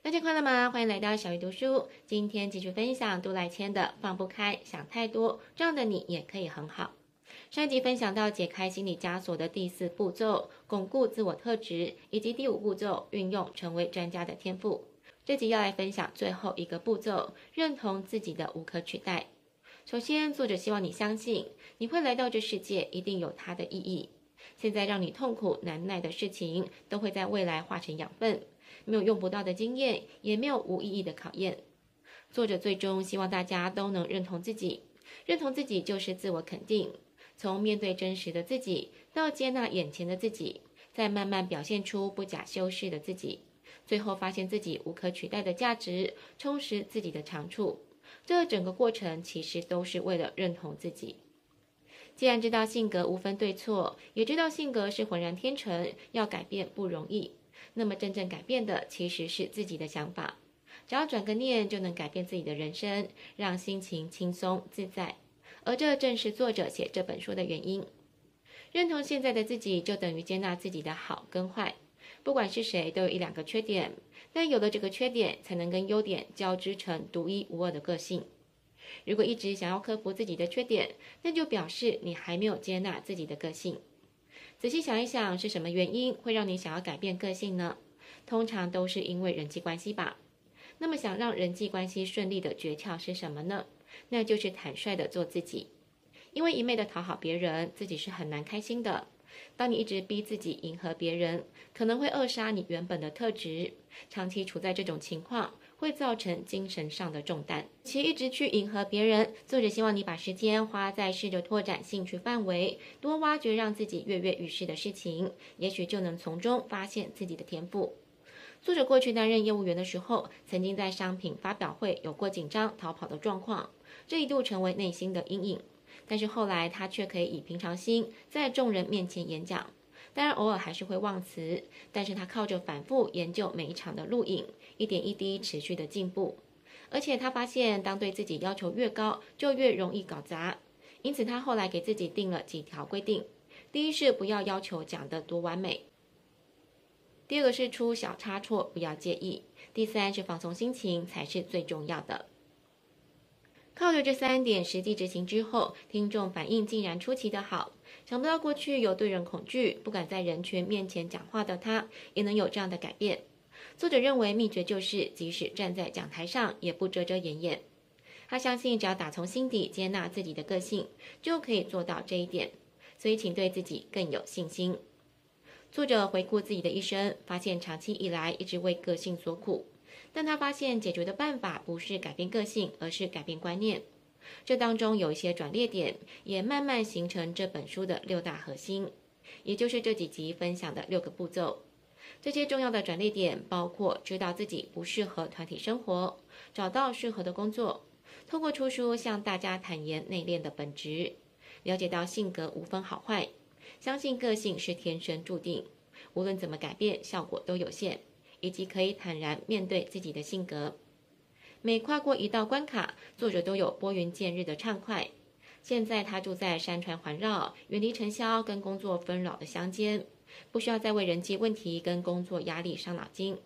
大家快乐吗？欢迎来到小鱼读书。今天继续分享杜来谦的《放不开，想太多》，这样的你也可以很好。上一集分享到解开心理枷锁的第四步骤，巩固自我特质，以及第五步骤，运用成为专家的天赋。这集要来分享最后一个步骤，认同自己的无可取代。首先，作者希望你相信，你会来到这世界，一定有它的意义。现在让你痛苦难耐的事情，都会在未来化成养分。没有用不到的经验，也没有无意义的考验。作者最终希望大家都能认同自己，认同自己就是自我肯定。从面对真实的自己，到接纳眼前的自己，再慢慢表现出不假修饰的自己，最后发现自己无可取代的价值，充实自己的长处。这整个过程其实都是为了认同自己。既然知道性格无分对错，也知道性格是浑然天成，要改变不容易。那么真正改变的其实是自己的想法，只要转个念就能改变自己的人生，让心情轻松自在。而这正是作者写这本书的原因。认同现在的自己，就等于接纳自己的好跟坏。不管是谁，都有一两个缺点，但有了这个缺点，才能跟优点交织成独一无二的个性。如果一直想要克服自己的缺点，那就表示你还没有接纳自己的个性。仔细想一想，是什么原因会让你想要改变个性呢？通常都是因为人际关系吧。那么，想让人际关系顺利的诀窍是什么呢？那就是坦率的做自己。因为一味的讨好别人，自己是很难开心的。当你一直逼自己迎合别人，可能会扼杀你原本的特质。长期处在这种情况，会造成精神上的重担。其一直去迎合别人，作者希望你把时间花在试着拓展兴趣范围，多挖掘让自己跃跃欲试的事情，也许就能从中发现自己的天赋。作者过去担任业务员的时候，曾经在商品发表会有过紧张逃跑的状况，这一度成为内心的阴影。但是后来他却可以以平常心在众人面前演讲。当然，偶尔还是会忘词，但是他靠着反复研究每一场的录影，一点一滴持续的进步。而且他发现，当对自己要求越高，就越容易搞砸。因此，他后来给自己定了几条规定：第一是不要要求讲得多完美；第二个是出小差错不要介意；第三是放松心情才是最重要的。靠着这三点实际执行之后，听众反应竟然出奇的好。想不到过去有对人恐惧、不敢在人群面前讲话的他，也能有这样的改变。作者认为秘诀就是，即使站在讲台上，也不遮遮掩掩。他相信，只要打从心底接纳自己的个性，就可以做到这一点。所以，请对自己更有信心。作者回顾自己的一生，发现长期以来一直为个性所苦。但他发现解决的办法不是改变个性，而是改变观念。这当中有一些转捩点，也慢慢形成这本书的六大核心，也就是这几集分享的六个步骤。这些重要的转捩点包括知道自己不适合团体生活，找到适合的工作，透过出书向大家坦言内敛的本质，了解到性格无分好坏，相信个性是天生注定，无论怎么改变，效果都有限。以及可以坦然面对自己的性格。每跨过一道关卡，作者都有拨云见日的畅快。现在他住在山川环绕、远离尘嚣跟工作纷扰的乡间，不需要再为人际问题跟工作压力伤脑筋。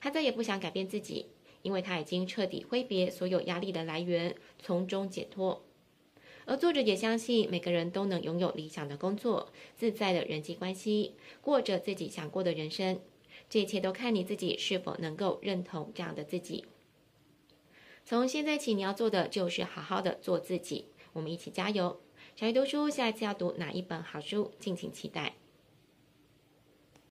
他再也不想改变自己，因为他已经彻底挥别所有压力的来源，从中解脱。而作者也相信，每个人都能拥有理想的工作、自在的人际关系，过着自己想过的人生。这一切都看你自己是否能够认同这样的自己。从现在起，你要做的就是好好的做自己。我们一起加油！小鱼读书，下一次要读哪一本好书？敬请期待。